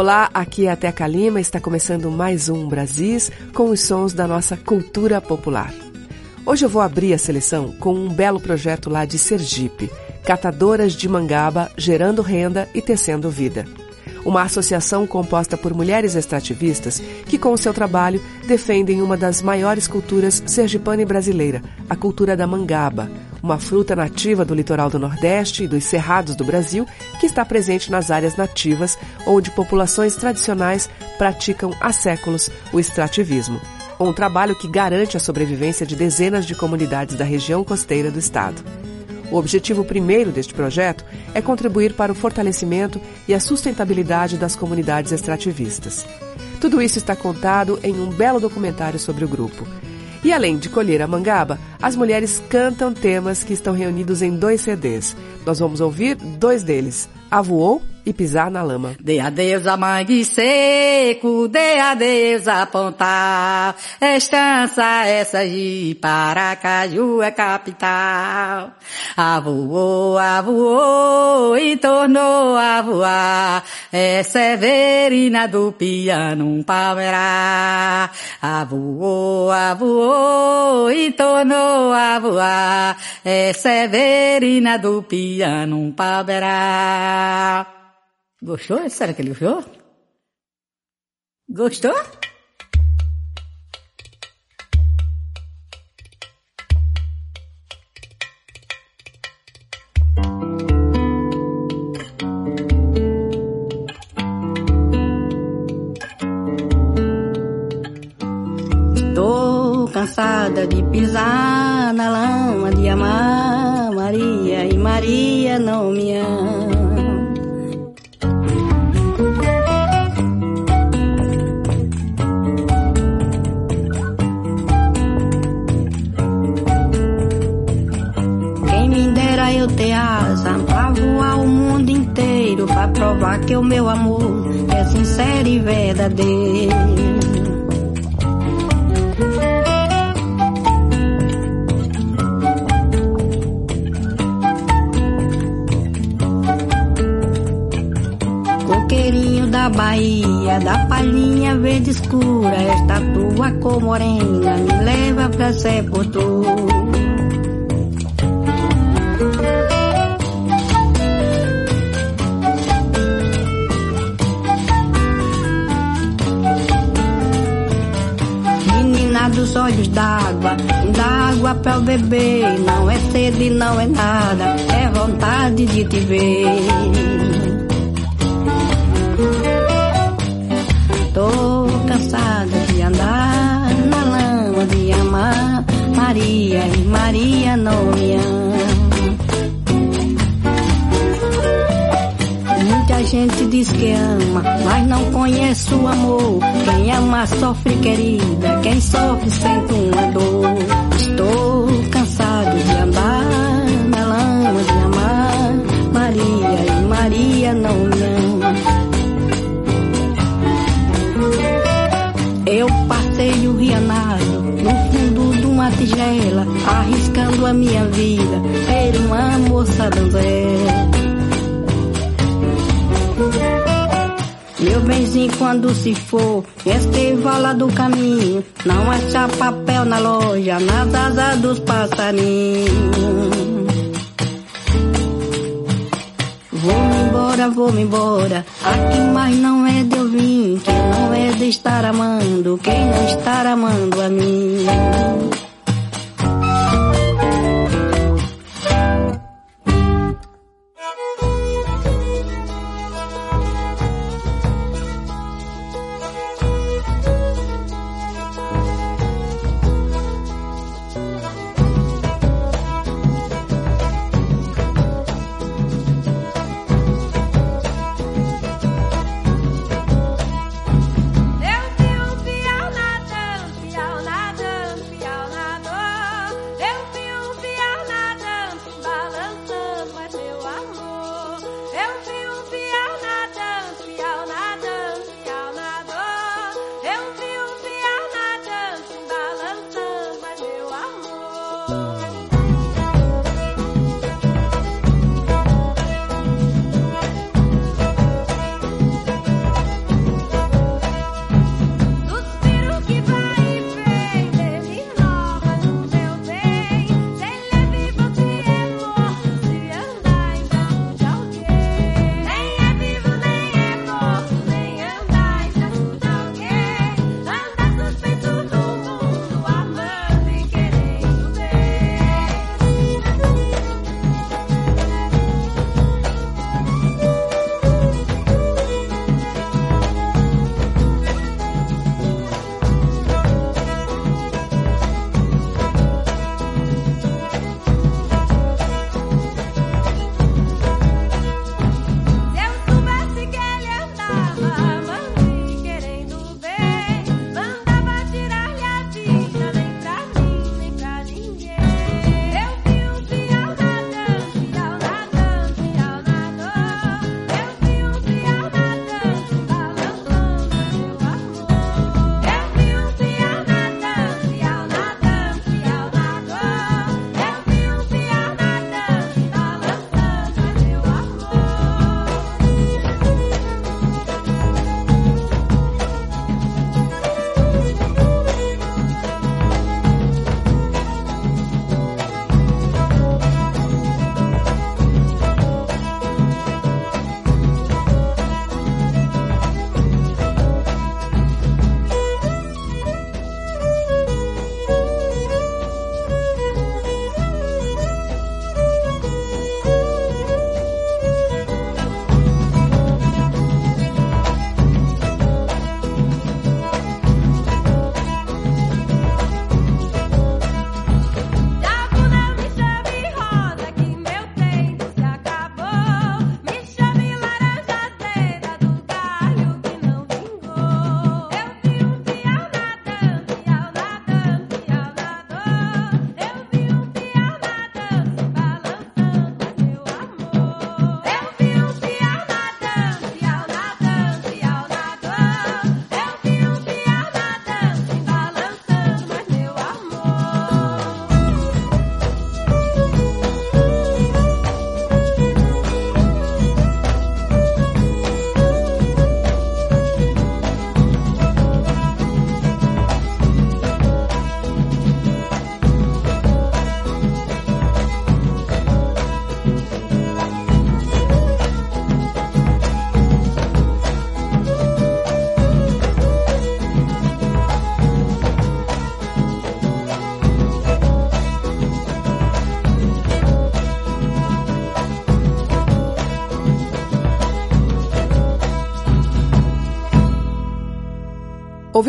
Olá, aqui é a Teca Lima, está começando mais um Brasis com os sons da nossa cultura popular. Hoje eu vou abrir a seleção com um belo projeto lá de Sergipe, Catadoras de Mangaba Gerando Renda e Tecendo Vida. Uma associação composta por mulheres extrativistas que, com o seu trabalho, defendem uma das maiores culturas sergipana e brasileira, a cultura da mangaba, uma fruta nativa do litoral do Nordeste e dos cerrados do Brasil que está presente nas áreas nativas, onde populações tradicionais praticam há séculos o extrativismo. Um trabalho que garante a sobrevivência de dezenas de comunidades da região costeira do estado. O objetivo primeiro deste projeto é contribuir para o fortalecimento e a sustentabilidade das comunidades extrativistas. Tudo isso está contado em um belo documentário sobre o grupo. E além de colher a mangaba, as mulheres cantam temas que estão reunidos em dois CDs. Nós vamos ouvir dois deles, Avoou e Pisar na Lama. De adeus a mangue seco, de adeus a pontal, estança essa de Paracaju é capital. Avoou, avoou e tornou a voar, é Severina do piano um palmeirá. Avoou, avoou e tornou a voar, é Severina do piano um palmeirá. Gostou? Será que ele gostou? Gostou? Estou cansada de pisar na lama de amar Maria e Maria não me ama. Provar que o meu amor é sincero e verdadeiro. Coqueirinho da Bahia, da palhinha verde escura, esta tua cor morena me leva pra sepultura. Dos olhos d'água, dá água pra beber. Não é sede, não é nada, é vontade de te ver. Tô cansada de andar na lama, de amar Maria e Maria não me ama. Gente diz que ama, mas não conhece o amor. Quem ama sofre, querida, quem sofre sente uma dor. Estou cansado de andar na lama, de amar Maria e Maria não me ama. Eu passei o rianado no fundo de uma tigela, arriscando a minha vida, ser uma moça donzela. Meu benzinho quando se for, estevala do caminho, não achar papel na loja, nas asas dos passarinhos. Vou-me embora, vou-me embora. Aqui mais não é de eu vir, que não é de estar amando, quem não estar amando a mim.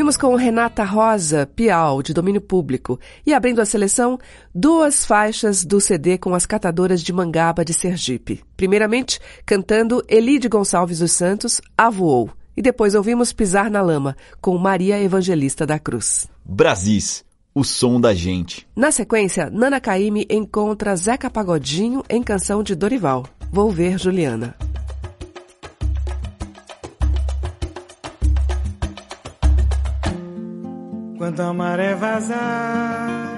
Ouvimos com Renata Rosa, Piau, de domínio público, e abrindo a seleção, duas faixas do CD com as catadoras de Mangaba de Sergipe. Primeiramente, cantando Elide Gonçalves dos Santos, Avoou. E depois ouvimos Pisar na Lama, com Maria Evangelista da Cruz. Brasis, o som da gente. Na sequência, Nana Caymmi encontra Zeca Pagodinho em canção de Dorival. Vou ver Juliana. Quando a maré vazar,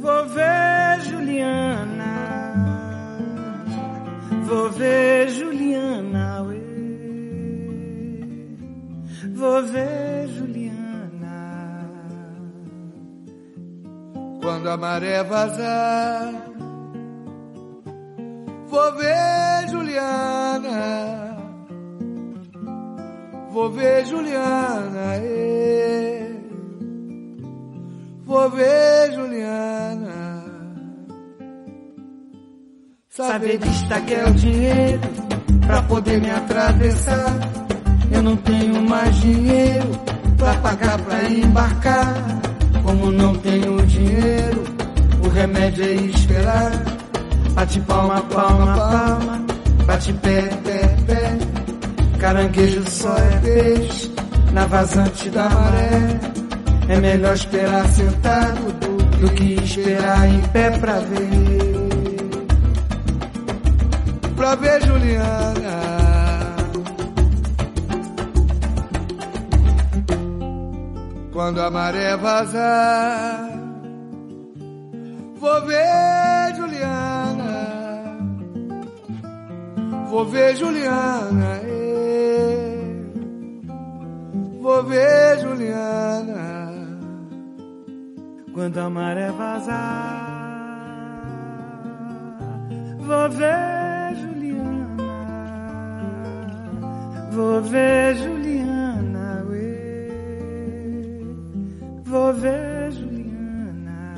vou ver Juliana, vou ver Juliana, uê. vou ver Juliana. Quando a maré vazar, vou ver Juliana Vou ver Juliana, é. Vou ver Juliana. Saberista quer o dinheiro pra poder me atravessar. Eu não tenho mais dinheiro pra pagar pra embarcar. Como não tenho dinheiro, o remédio é esperar. Bate palma, palma, palma, bate pé, pé, pé. Caranguejo só é peixe na vazante da maré. É melhor esperar sentado do que esperar em pé pra ver. Pra ver Juliana. Quando a maré vazar, vou ver Juliana. Vou ver Juliana vou ver Juliana. Quando a maré vazar, vou ver Juliana. Vou ver Juliana, uê. Vou ver Juliana.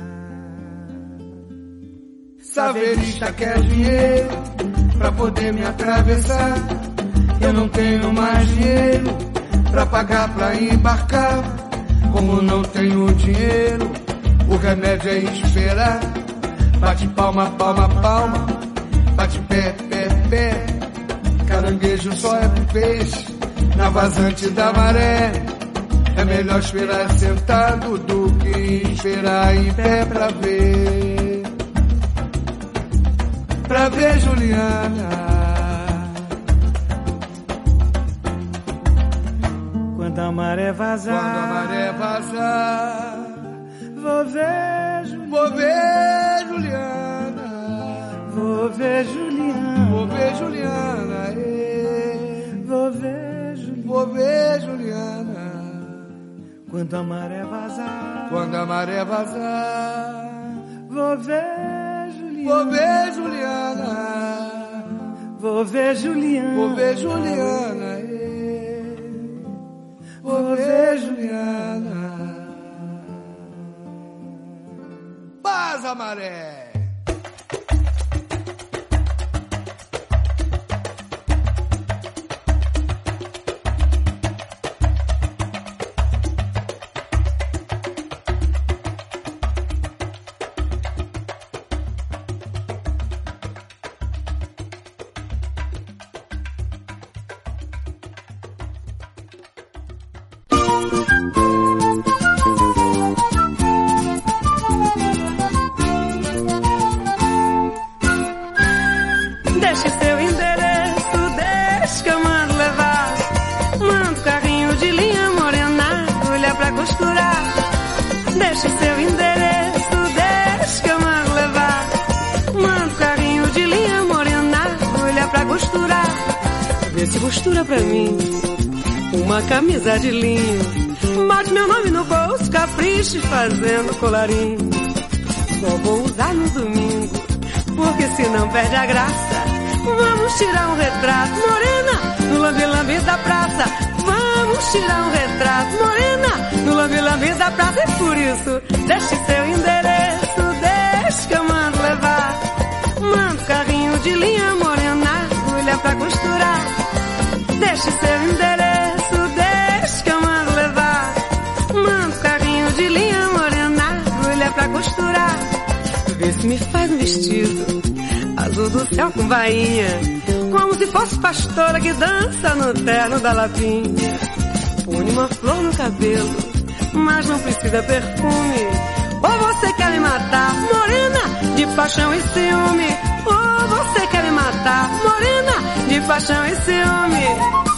Saverista quer dinheiro pra poder me atravessar. Eu não tenho mais dinheiro pra pagar pra embarcar. Como não tenho dinheiro, o remédio é esperar. Bate palma, palma, palma, bate pé, pé, pé. Caranguejo só é peixe na vazante da maré. É melhor esperar sentado do que esperar em pé pra ver. Pra ver Juliana. Maré vazar, quando a maré vazar, vou ver Juliana, vou ver Juliana, vou ver Juliana, vou ver Juliana, é. vou ver Juliana, vou ver Juliana. Quando a maré vazar, quando a maré vazar, vou ver Juliana, vou ver Juliana, vou ver Juliana, vou ver Juliana. Ver Juliana. Paz, Maré. costura pra mim uma camisa de linho. Bote meu nome no bolso, capriche fazendo colarinho. Só vou usar no domingo, porque senão perde a graça. Vamos tirar um retrato, morena, no lambe-lambe da praça. Vamos tirar um retrato, morena, no lambe-lambe da praça. E por isso, Deixe seu endereço, deixe que eu mando levar. Mando carrinho de linha morena, agulha pra costurar. Deixe seu endereço, deixe que eu mando levar. Mando carrinho de linha morena, agulha pra costurar. Vê se me faz um vestido azul do céu com bainha. Como se fosse pastora que dança no terno da lapinha. Põe uma flor no cabelo mas não precisa perfume. Ou você quer me matar, morena, de paixão e ciúme. Ou você quer me matar, morena, de paixão e ciúme.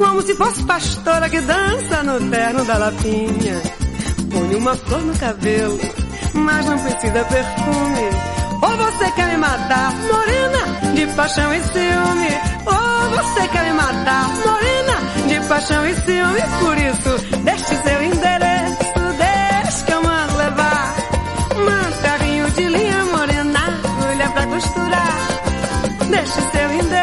Como se fosse pastora que dança no terno da lapinha. Põe uma flor no cabelo, mas não precisa perfume. Ou você quer me matar, morena, de paixão e ciúme. Ou você quer me matar, morena, de paixão e ciúme. Por isso, deixe seu endereço, deixe que eu mando levar. Manda carrinho de linha morena, agulha pra costurar. Deixe seu endereço. Deixe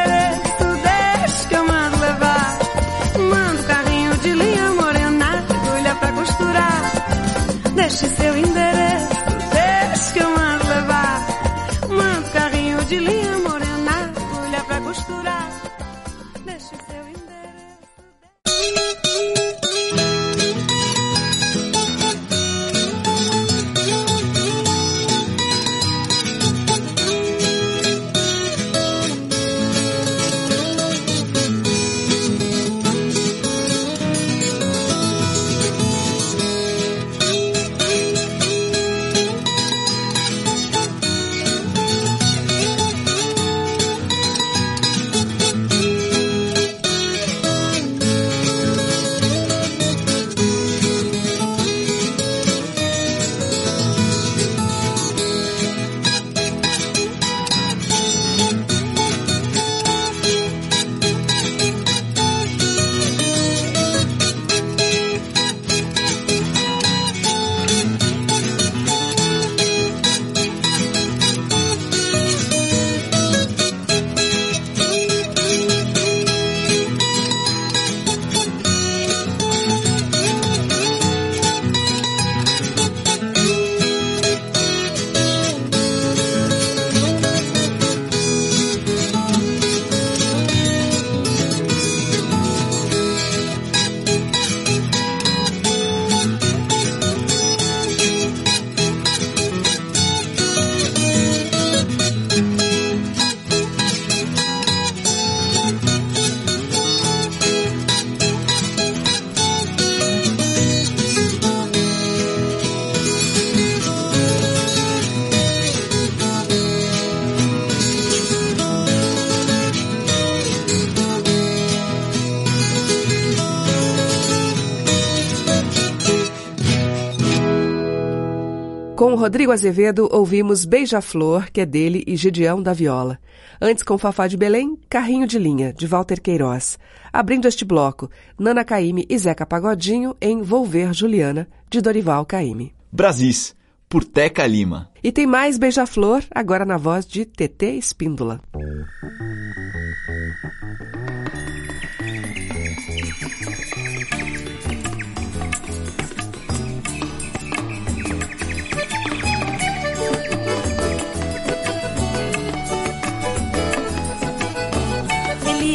Rodrigo Azevedo, ouvimos Beija-Flor, que é dele, e Gideão da Viola. Antes, com Fafá de Belém, Carrinho de Linha, de Walter Queiroz. Abrindo este bloco, Nana Caime e Zeca Pagodinho em Volver Juliana, de Dorival Caime. Brasis, por Teca Lima. E tem mais Beija-Flor, agora na voz de TT Espíndola.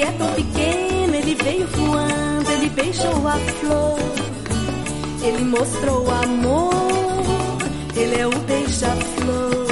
Ele é tão pequeno, ele veio voando, ele beijou a flor. Ele mostrou amor, ele é o beija-flor.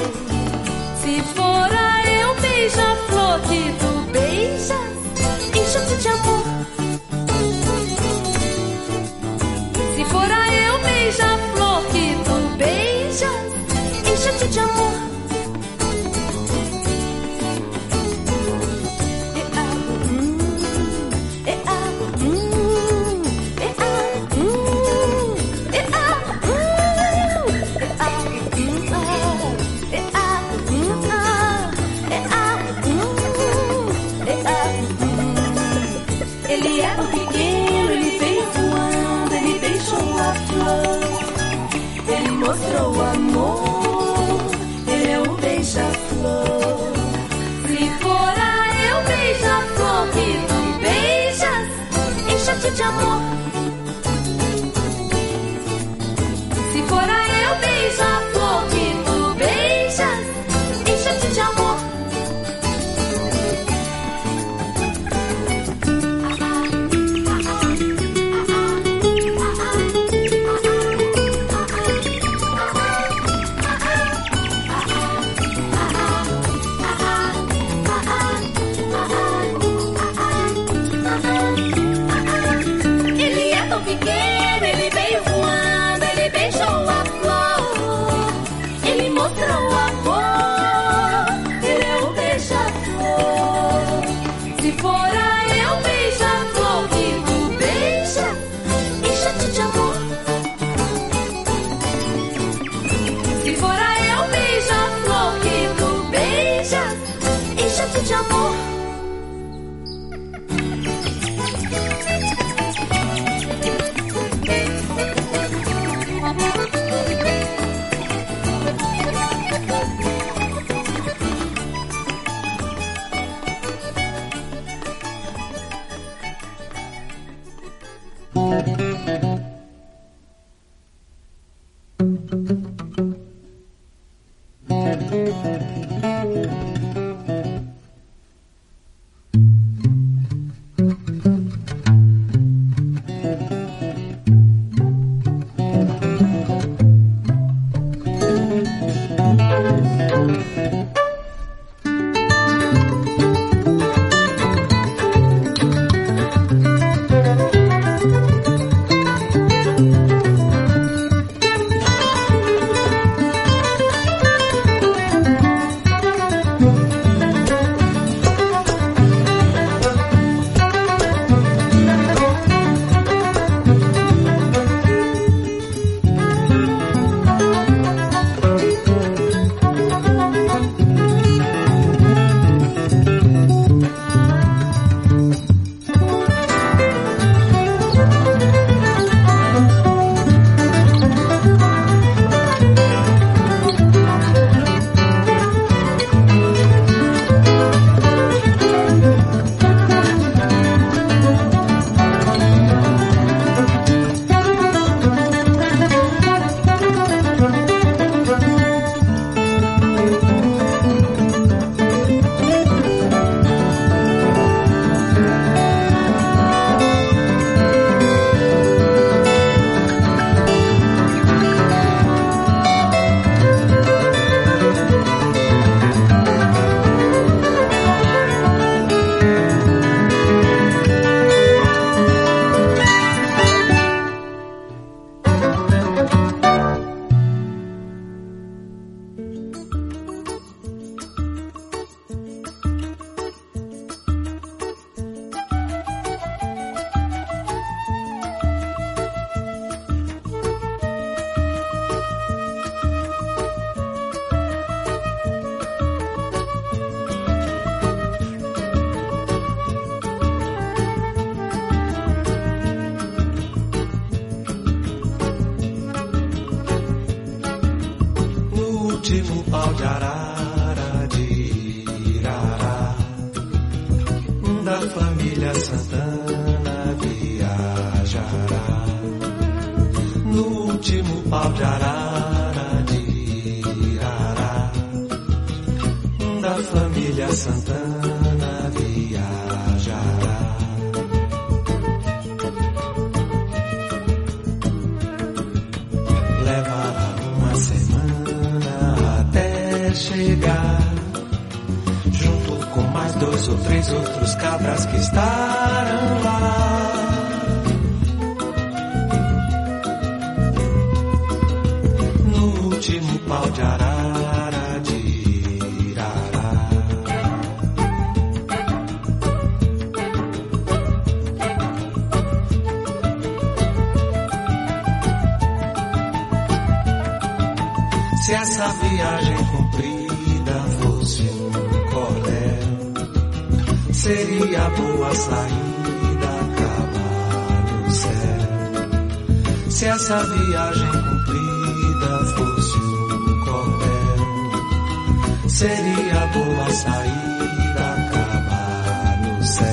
Se essa viagem cumprida fosse um cordel, seria boa saída acabar no céu.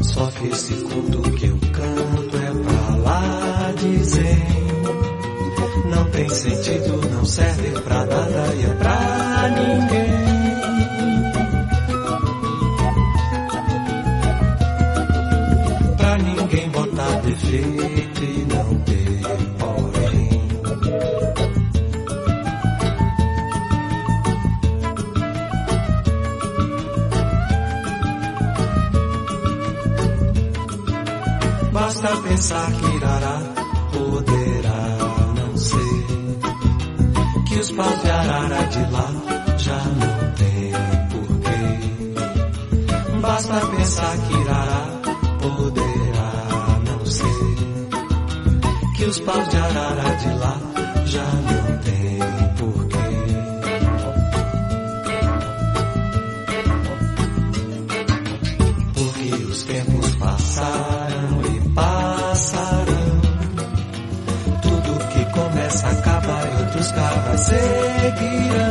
Só que esse conto que eu canto é pra lá dizer. Não tem sentido, não serve pra nada e é pra ninguém. E não ter porém. Basta pensar que os paus de arara de lá já não tem porquê. Porque os tempos passaram e passarão. Tudo que começa acaba e outros cabras seguirão.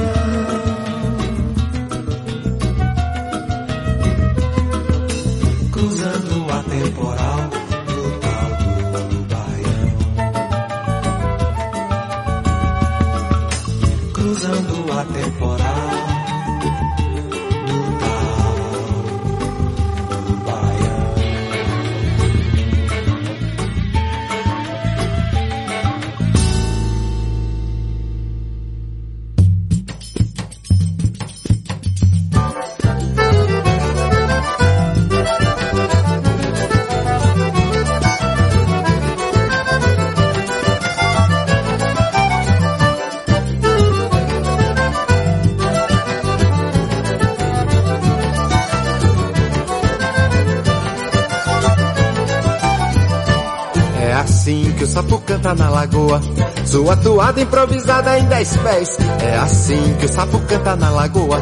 Canta na lagoa. Sua toada improvisada em dez pés. É assim que o sapo canta na lagoa.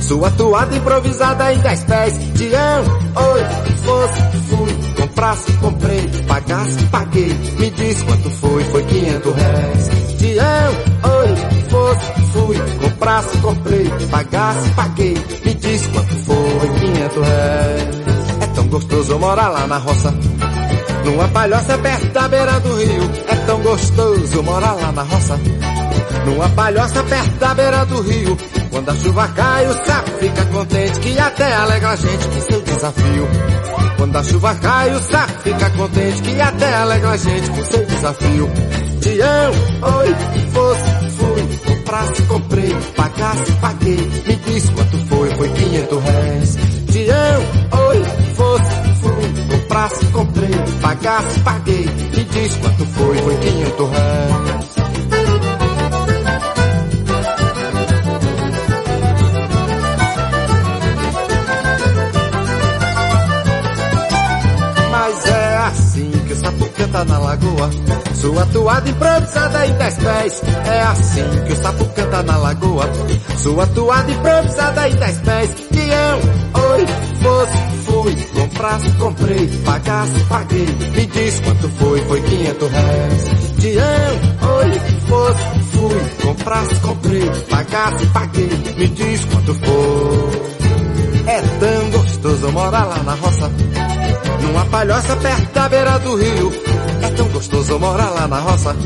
Sua toada improvisada em dez pés. Tião, oi, fosse, fui, comprasse, comprei, pagasse, paguei. Me diz quanto foi, foi quinhentos réis. Tião, oi, fosse, fui, comprasse, comprei, pagasse, paguei. Me diz quanto foi, quinhentos réis. É tão gostoso morar lá na roça. Numa palhoça perto da beira do rio, gostoso morar lá na roça. Numa palhoça perto da beira do rio, quando a chuva cai, o sapo fica contente que até alegra a gente com seu desafio. Quando a chuva cai, o sapo fica contente que até alegra a gente com seu desafio. Tião, oi, fosse, fui, comprasse, comprei, pagasse, paguei, me diz quanto foi, foi quinhentos réis. Tião, oi, comprasse, comprei, pagasse, paguei. Me diz quanto foi, foi 500 reais. Mas é assim que o sapo canta na lagoa. Sua toada improvisada em dez pés. É assim que o sapo canta na lagoa. Sua toada improvisada em dez pés. Tião, oi, fosse, fui, comprasse, comprei, pagasse, paguei. Me diz quanto foi, foi 500 réis. Tião, oi, fosse, fui, comprasse, comprei, pagasse, paguei. Me diz quanto foi. É tão gostoso morar lá na roça, numa palhoça perto da beira do rio. É tão gostoso morar lá na roça,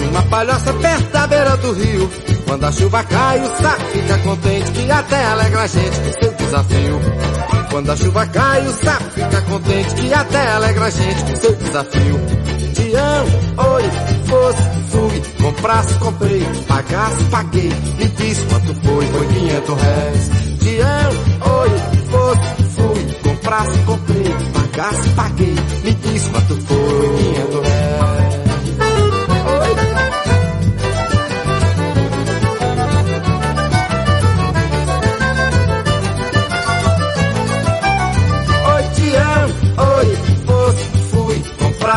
numa palhoça perto da beira do rio. Quando a chuva cai, o saco fica contente que até alegra a gente com seu desafio. Quando a chuva cai, o sapo fica contente que até alegra a gente com seu desafio. Te amo, oi, fosse, fui, comprasse, comprei, pagasse, paguei, me diz quanto foi, foi 500 réis. Te amo, oi, fosse, fui, comprasse, comprei, pagasse, paguei, me diz quanto foi, 500 réis.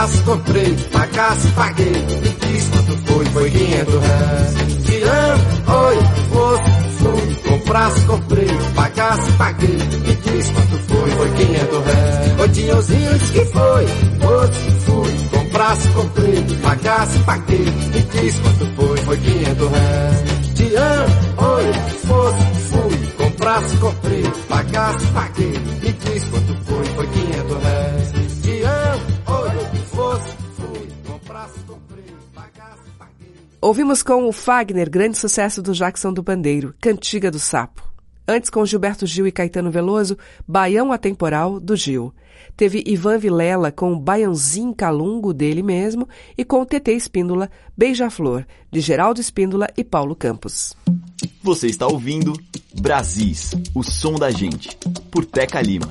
Comprasse, comprei, pagasse, paguei. Me diz quanto foi, foi 500 reais. Amo, oi, fosse, fui, comprasse, comprei, pagasse, paguei. Me diz quanto foi, foi 500 réis. O Dinhozinho disse que foi, outro fui. Comprasse, comprei, pagasse, paguei. Me diz quanto foi, foi 500 réis. Te amo, oi, fosse, fui. Comprasse, comprei, pagasse, paguei. Me diz quanto foi, foi 500 réis. Ouvimos com o Fagner, grande sucesso do Jackson do Bandeiro, Cantiga do Sapo. Antes, com Gilberto Gil e Caetano Veloso, Baião Atemporal, do Gil. Teve Ivan Vilela com Baiãozinho Calungo, dele mesmo, e com TT Espíndola, Beija-Flor, de Geraldo Espíndola e Paulo Campos. Você está ouvindo Brasis, o som da gente, por Teca Lima.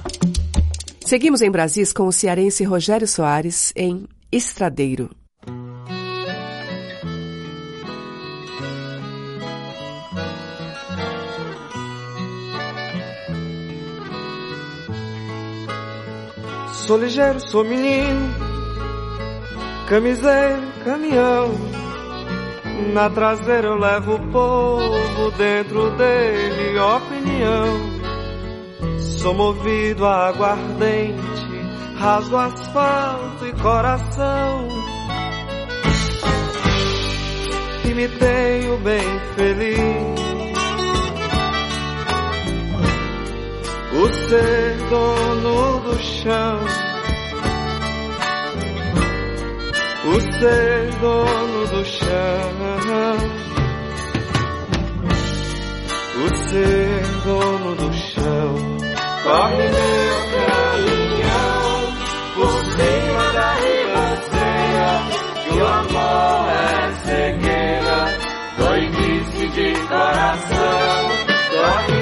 Seguimos em Brasis com o cearense Rogério Soares em Estradeiro. Sou ligeiro, sou menino, camiseiro, caminhão. Na traseira eu levo o povo, dentro dele opinião. Sou movido a aguardente, rasgo asfalto e coração. E me tenho bem feliz. O ser dono do chão, o ser dono do chão, o ser dono do chão. Corre meu caminhão por cima da ribanceira, que o amor é cegueira, doidice de coração. Corre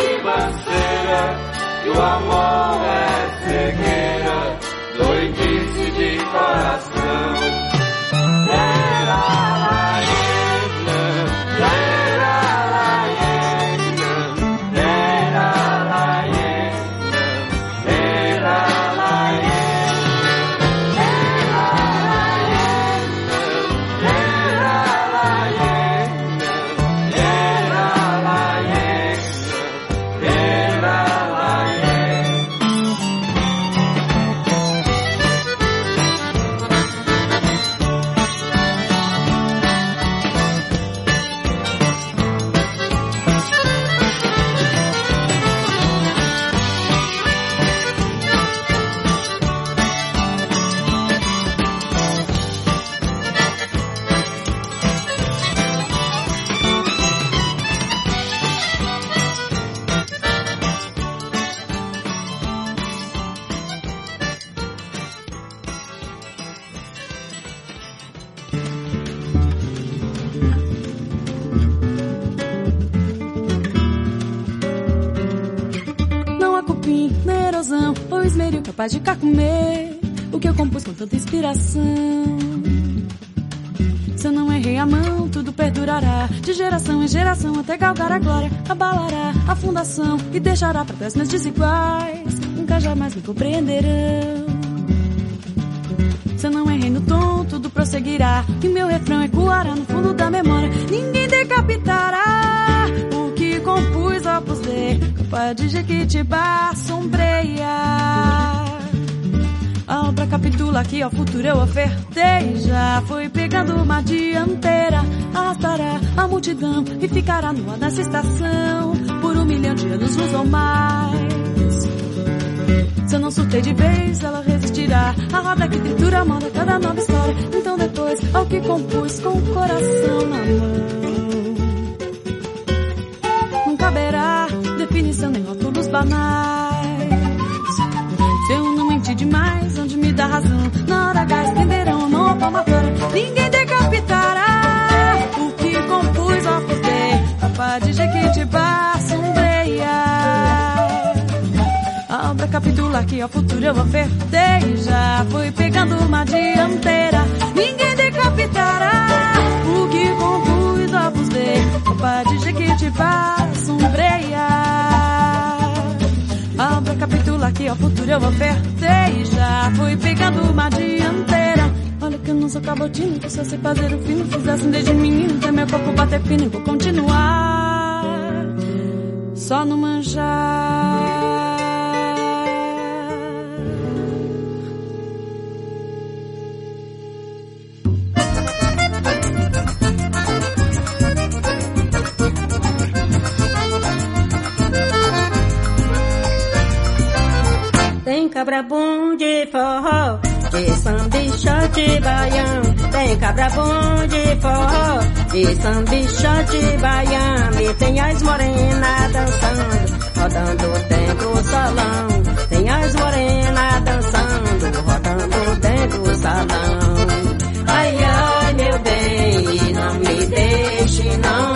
ribanceira, que o amor é cegueira, doidice de coração. Inspiração. Se eu não errei a mão, tudo perdurará de geração em geração até galgar a glória, abalará a fundação e deixará para trás meus desiguais. Nunca jamais me compreenderão. Se eu não errei no tom, tudo prosseguirá e meu refrão ecoará no fundo da memória. Ninguém decapitará o que compus Opus Dei, capaz de Jequitibá sombreia. A obra capitula que ao futuro eu ofertei. Já foi pegando uma dianteira, arrastará a multidão e ficará no ar dessa estação por um milhão de anos, uns ou mais. Se eu não surtei de vez, ela resistirá. A roda que tritura manda cada nova história. Então depois, ao que compus com o coração na mão. Não caberá definição nem rótulos banais. Razão? Na hora H estenderão mão a palma fora. Ninguém decapitará o que compus ao poder. Capaz de Jequitibá sombreia. A obra capitula que ao futuro eu ofertei. Já fui pegando uma dianteira. Ninguém decapitará o que compus ao poder. Capaz de Jequitibá que ao futuro eu ofertei. Já fui pegando uma dianteira. Olha que eu não sou cabotino, que só sei fazer o fino. Fizessem desde menino, até meu corpo bater fino. E vou continuar só no manjar. Cabra bom de forró, de sambichó de baião. Tem cabra bom de forró, de sambichó de baião. E tem as morenas dançando, rodando dentro do salão. Tem as morenas dançando, rodando dentro do salão. Ai, ai, meu bem, não me deixe não.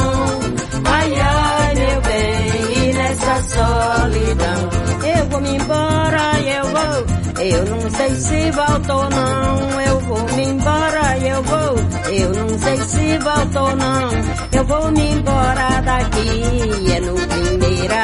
E nessa solidão. Eu vou me embora, eu vou. Eu não sei se volto ou não. Eu vou me embora, eu vou. Eu não sei se volto ou não. Eu vou me embora daqui. É no primeiro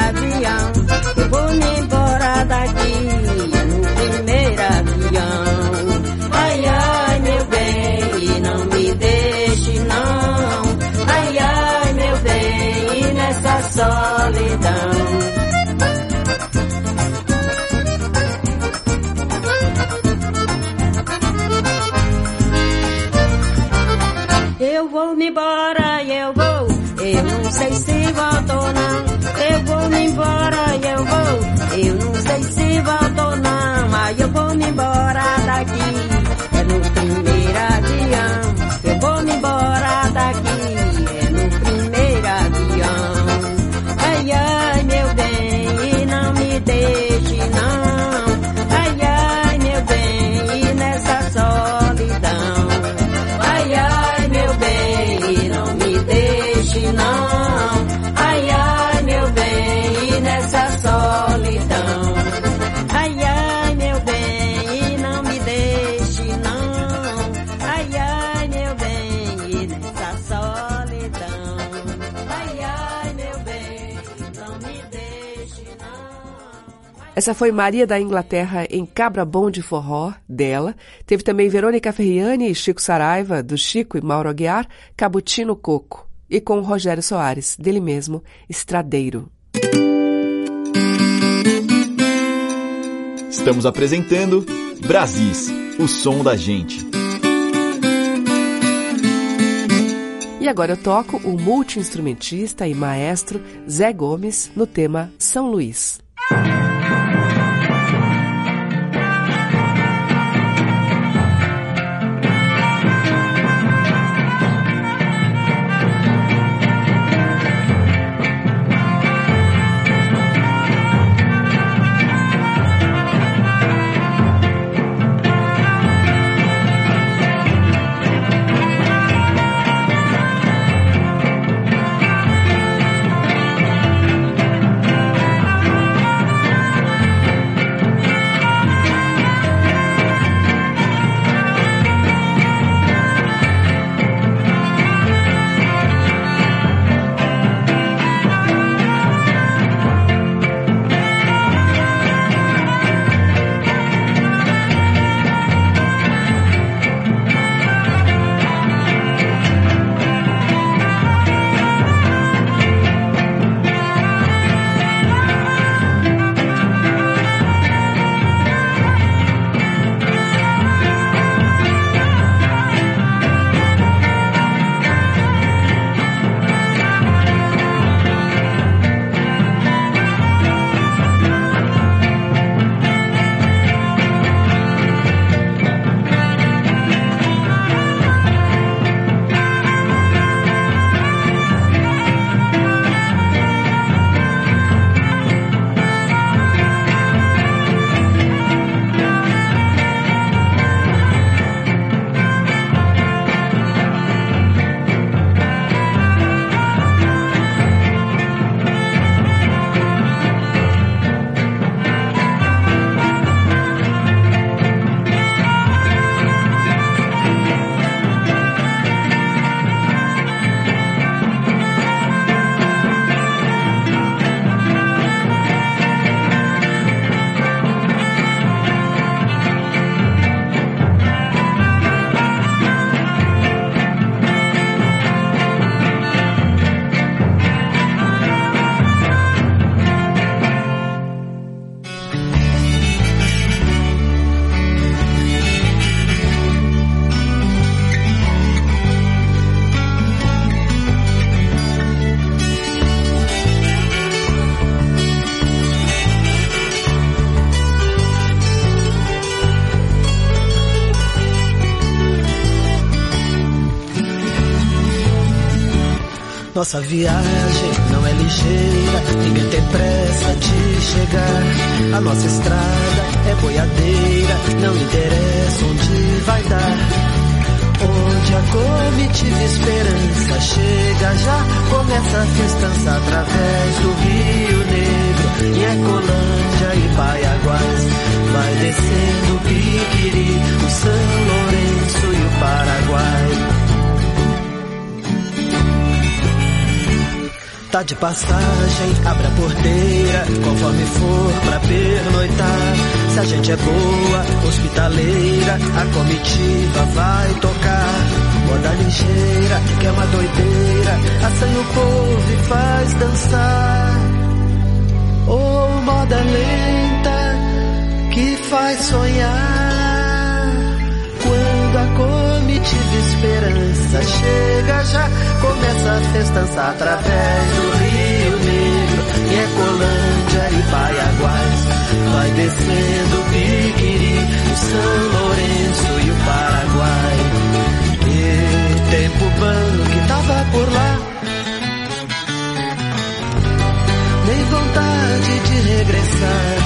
Essa foi Maria da Inglaterra em Cabra Bom de Forró, dela. Teve também Verônica Ferriani e Chico Saraiva, do Chico e Mauro Aguiar, Cabutino Coco e com Rogério Soares, dele mesmo, Estradeiro. Estamos apresentando Brasis, o som da gente. E agora eu toco o multiinstrumentista e maestro Zé Gomes no tema São Luís. Nossa viagem não é ligeira, ninguém tem pressa de chegar. A nossa estrada é boiadeira, não interessa onde vai dar. Onde a comitiva esperança chega, já começa a festança através do Rio Negro, e Ecolândia e Paiaguás. Vai descendo o Piquiri, o São Lourenço e o Paraguai. Tá de passagem, abre a porteira, conforme for pra pernoitar. Se a gente é boa, hospitaleira, a comitiva vai tocar. Moda ligeira, que é uma doideira, assanha o povo e faz dançar. Ou oh, moda lenta, que faz sonhar. Comitiva esperança chega, já começa a festança através do Rio Negro, e Ecolândia e Paiaguás. Vai descendo o Piquiri, o São Lourenço e o Paraguai. E tempo bom que tava por lá. Nem vontade de regressar.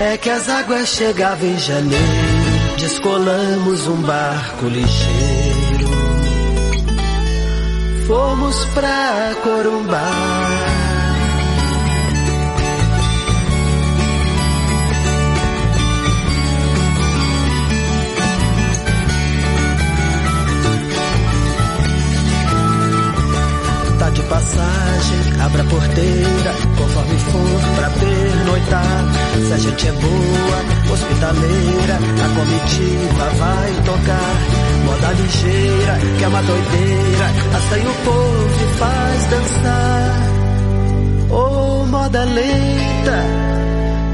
É que as águas chegavam em janeiro Descolamos um barco ligeiro. Fomos pra Corumbá. Tá de passagem, abra a porteira, conforme for pra Se a gente é boa, hospitaleira, a comitiva vai tocar. Moda ligeira, que é uma doideira, assanha o povo e faz dançar. Oh, moda lenta,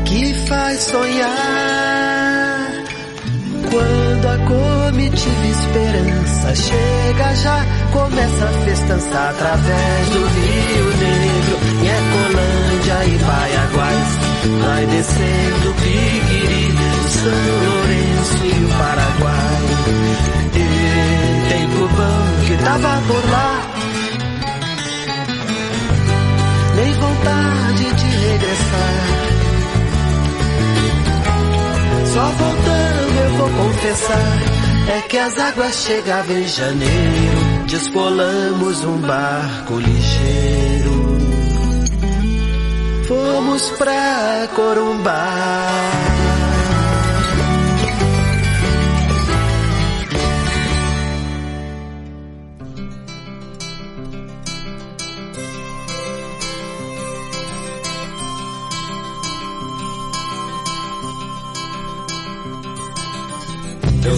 que faz sonhar. Quando a comitiva esperança chega, já começa a festança através do Rio Negro, e Ecolândia e Paiaguás. Vai descendo o Piquiri, São Lourenço e o Paraguai. E tempo bom que tava por lá. Nem vontade de regressar. Só voltando eu vou confessar É que as águas chegavam em janeiro Descolamos um barco ligeiro Fomos pra Corumbá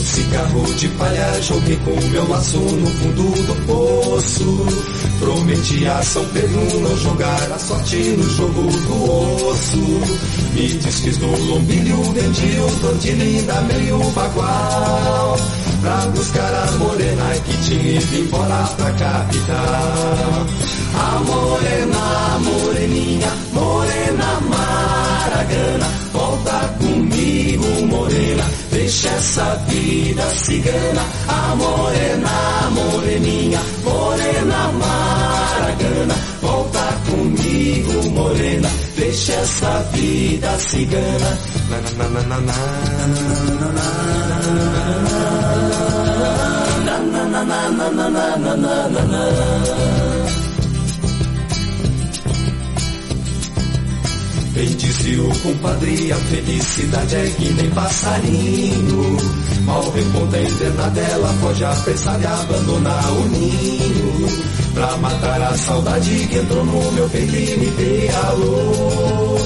cigarro de palha joguei com meu laço no fundo do poço. Prometi a São Pedro não jogar a sorte no jogo do osso. Me desfiz do lombilho, vendi o tortilho da meio bagual. Pra buscar a morena que tinha ido embora pra capital. A morena, moreninha, morena maragana, volta comigo, morena. Deixa essa vida cigana, a morena, moreninha, morena maragana. Volta comigo, morena, deixa essa vida cigana. Na, na, na, na, Bem disse o compadre, a felicidade é que nem passarinho. Mal reponta interna dela, pode apressar e abandonar o ninho. Pra matar a saudade que entrou no meu peito e me pialou.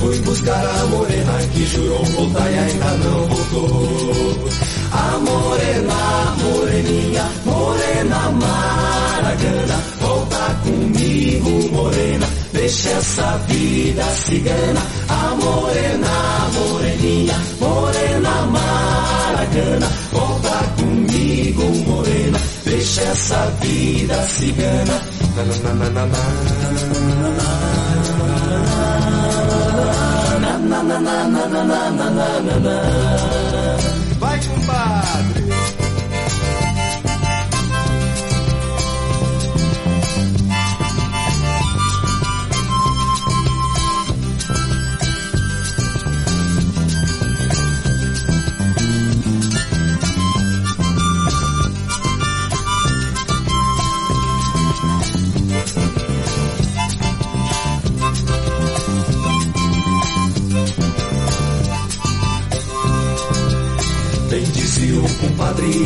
Fui buscar a morena que jurou voltar e ainda não voltou. A morena, moreninha, morena maragana, volta comigo, morena. Deixa essa vida cigana, a morena, moreninha, morena maragana. Volta comigo, morena, deixa essa vida cigana. Na, na, na, Vai, compadre!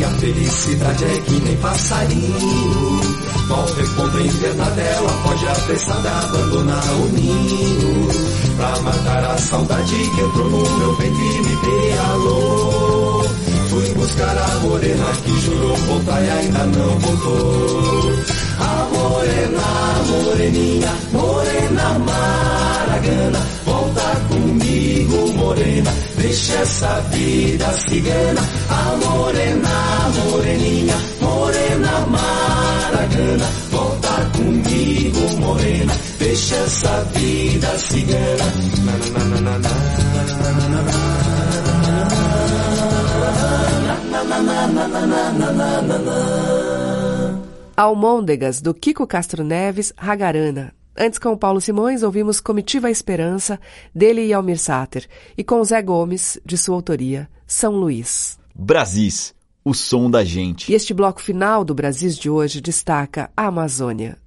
A felicidade é que nem passarinho. Mal responde invernadela, pode apressada abandonar o ninho. Pra matar a saudade que entrou no meu ventre e me alô. Fui buscar a morena que jurou voltar e ainda não voltou. A morena, moreninha, morena maragana, volta comigo, morena, deixa essa vida cigana. A morena, moreninha, morena maragana, volta comigo, morena, deixa essa vida cigana. Na, na, na, na, na, Almôndegas, do Kiko Castro Neves, Ragarana. Antes, com Paulo Simões, ouvimos Comitiva Esperança, dele e Almir Sater, e com Zé Gomes, de sua autoria, São Luís. Brasis, o som da gente. E este bloco final do Brasis de hoje destaca a Amazônia.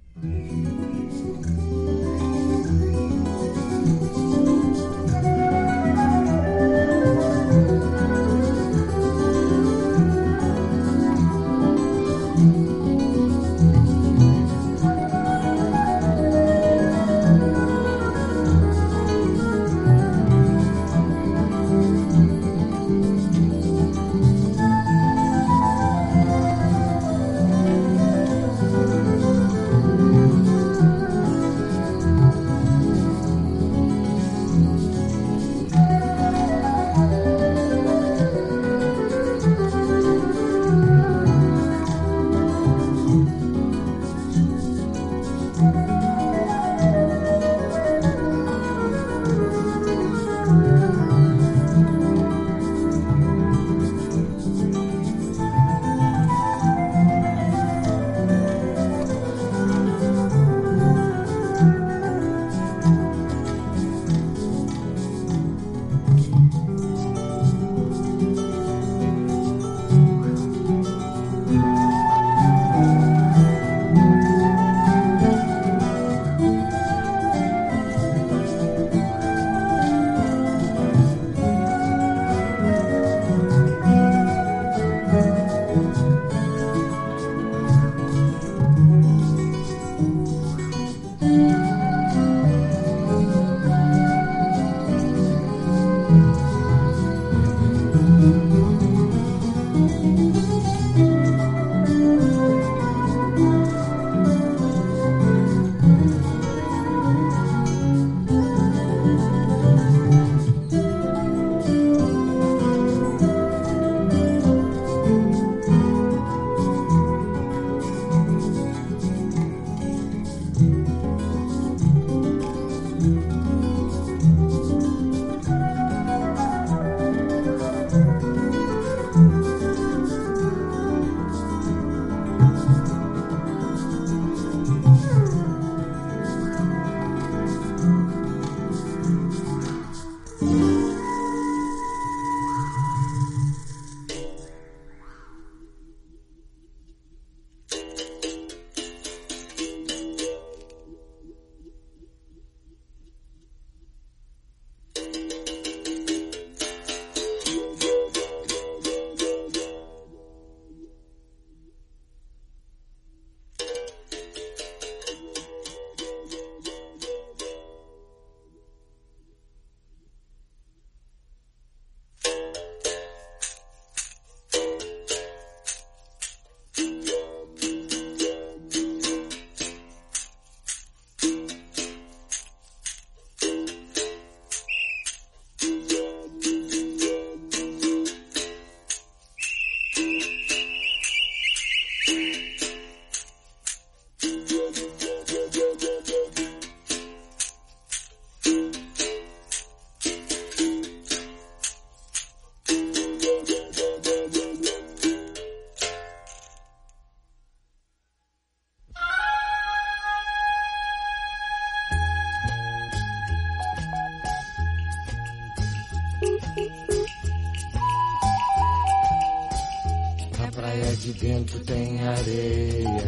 Dentro tem areia.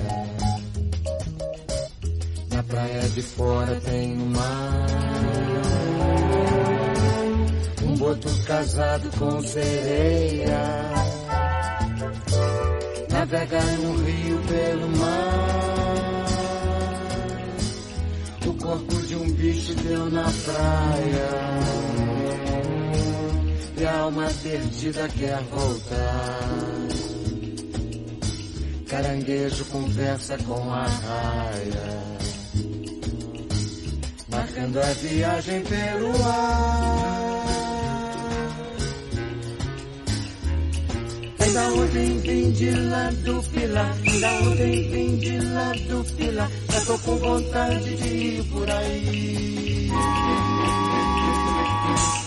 Na praia de fora tem um mar. Um boto casado com sereia. Navega no rio pelo mar. O corpo de um bicho deu na praia. E a alma perdida quer voltar. Caranguejo conversa com a raia, marcando a viagem pelo ar. Da ontem vim de lá do pilar, da ontem vim de lá do pilar, já tô com vontade de ir por aí.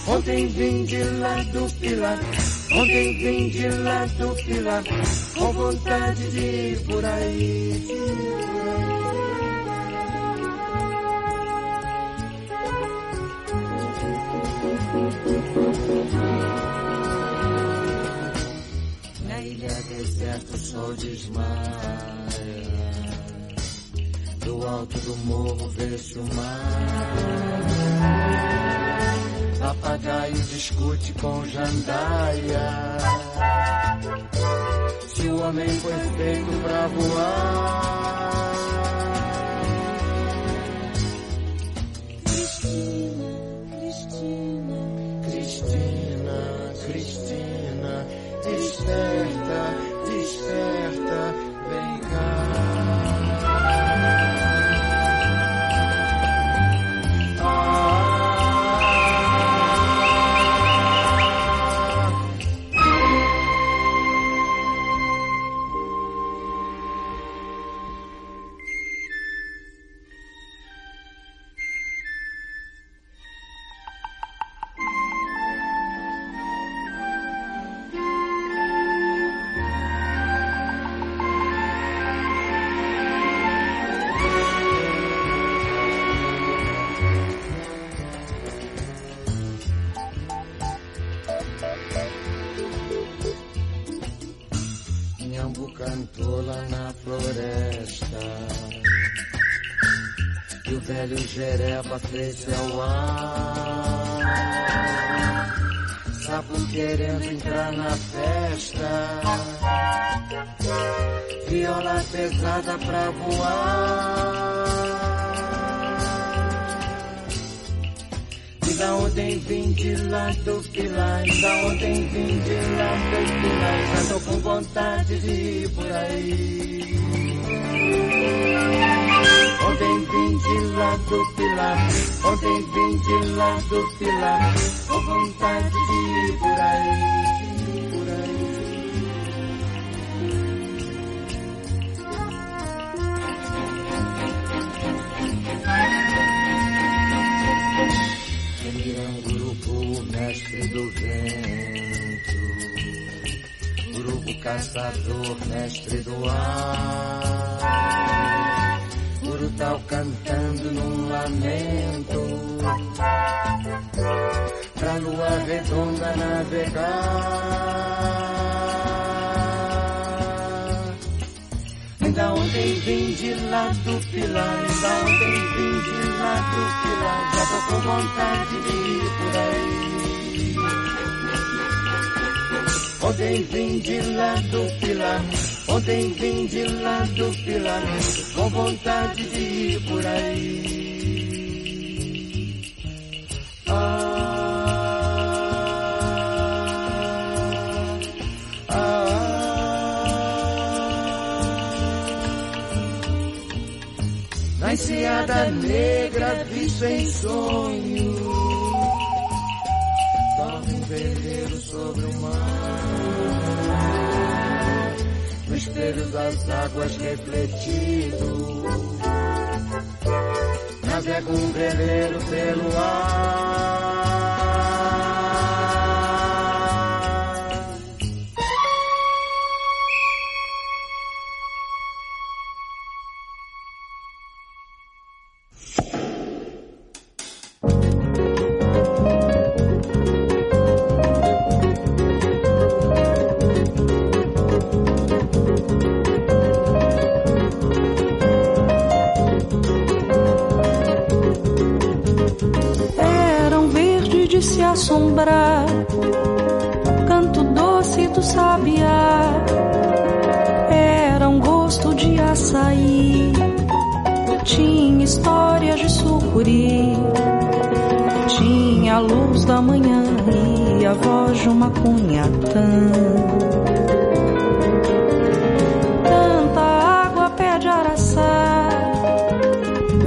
Ontem vim de lá do pilar, ontem vim de lá do pilar, com vontade de ir por aí. Na ilha deserta o sol desmaia. Do alto do morro vê-se o mar. Papagaio discute com jandaia. Se o homem foi feito pra voar. Krishna lá redonda navegar. Da ontem vim de lá do pilar, da ontem vim de lá do pilar, já tô com vontade de ir por aí. Ontem vim de lá do pilar, ontem vim de lá do pilar, com vontade de ir por aí. Enseada negra visto em sonho. Dorme um veleiro sobre o mar. No espelho das águas refletido. Navega um veleiro pelo ar cunhatã. Tanta água pede araçá.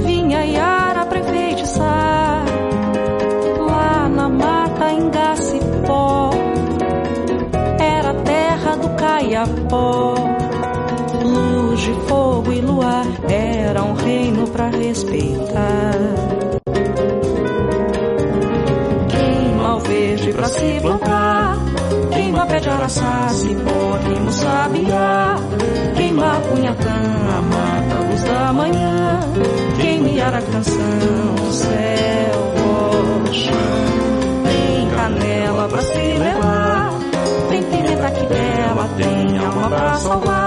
Vinha Yara pra enfeitiçar. Lá na mata em Gacipó. Era terra do Caiapó. Luz de fogo e luar era um reino pra respeitar. Queima o verde pra se plantar. Araçá, cipó, sabiá. Queima a cunhatã, a mata, luz da manhã. Queima a canção, céu, chão. Tem canela pra se levar. Tem pimenta que bela, tem alma pra salvar.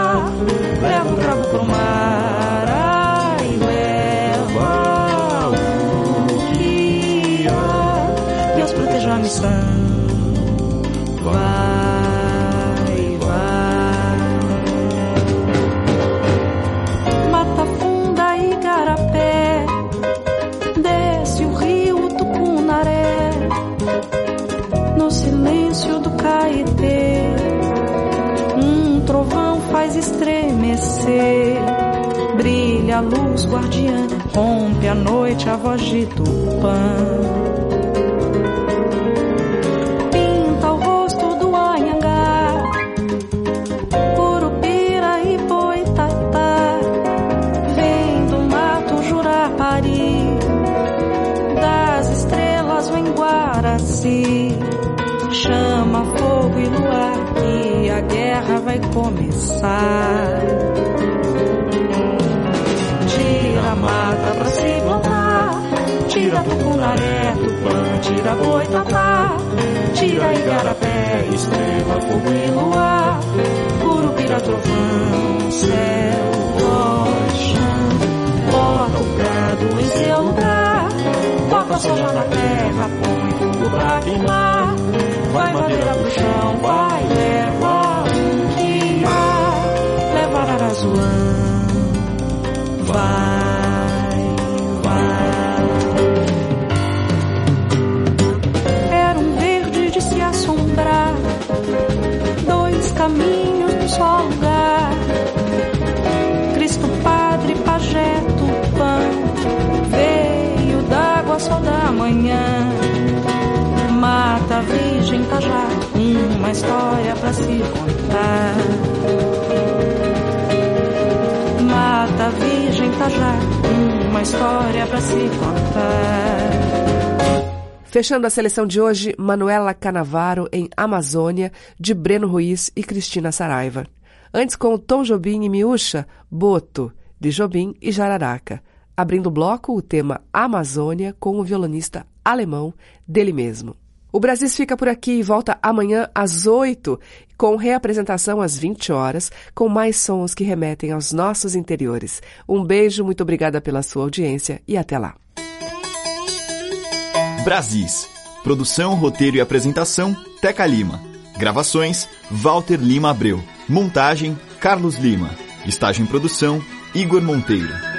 A luz guardiã, rompe a noite a voz de Tupã. Pinta o rosto do Anhangá, Curupira e Boitatá. Vem do mato Jurapari, das estrelas vem Guaraci. Chama fogo e luar que a guerra vai começar. Tira tucunaré, tupã, tira boitatá, tira igarapé, estrela, fogo e luar, curupira, trovão, céu, chão, bota o gado em seu lugar, bota a soja na terra, põe fogo pra queimar, vai madeira pro chão, vai, leva o que há, leva Arazuã. Vai. Mata, Virgem, Tajá. Uma história pra se contar. Mata, Virgem, Tajá, uma história pra se contar. Fechando a seleção de hoje, Manuela Canavaro em Amazônia, de Breno Ruiz e Cristina Saraiva. Antes com Tom Jobim e Miúcha, Boto, de Jobim e Jararaca. Abrindo o bloco, o tema Amazônia com o violonista alemão dele mesmo. O Brasil fica por aqui e volta amanhã às 8, com reapresentação às 20 horas, com mais sons que remetem aos nossos interiores. Um beijo, muito obrigada pela sua audiência e até lá. Brasis. Produção, roteiro e apresentação, Teca Lima. Gravações, Walter Lima Abreu. Montagem, Carlos Lima. Estágio em produção, Igor Monteiro.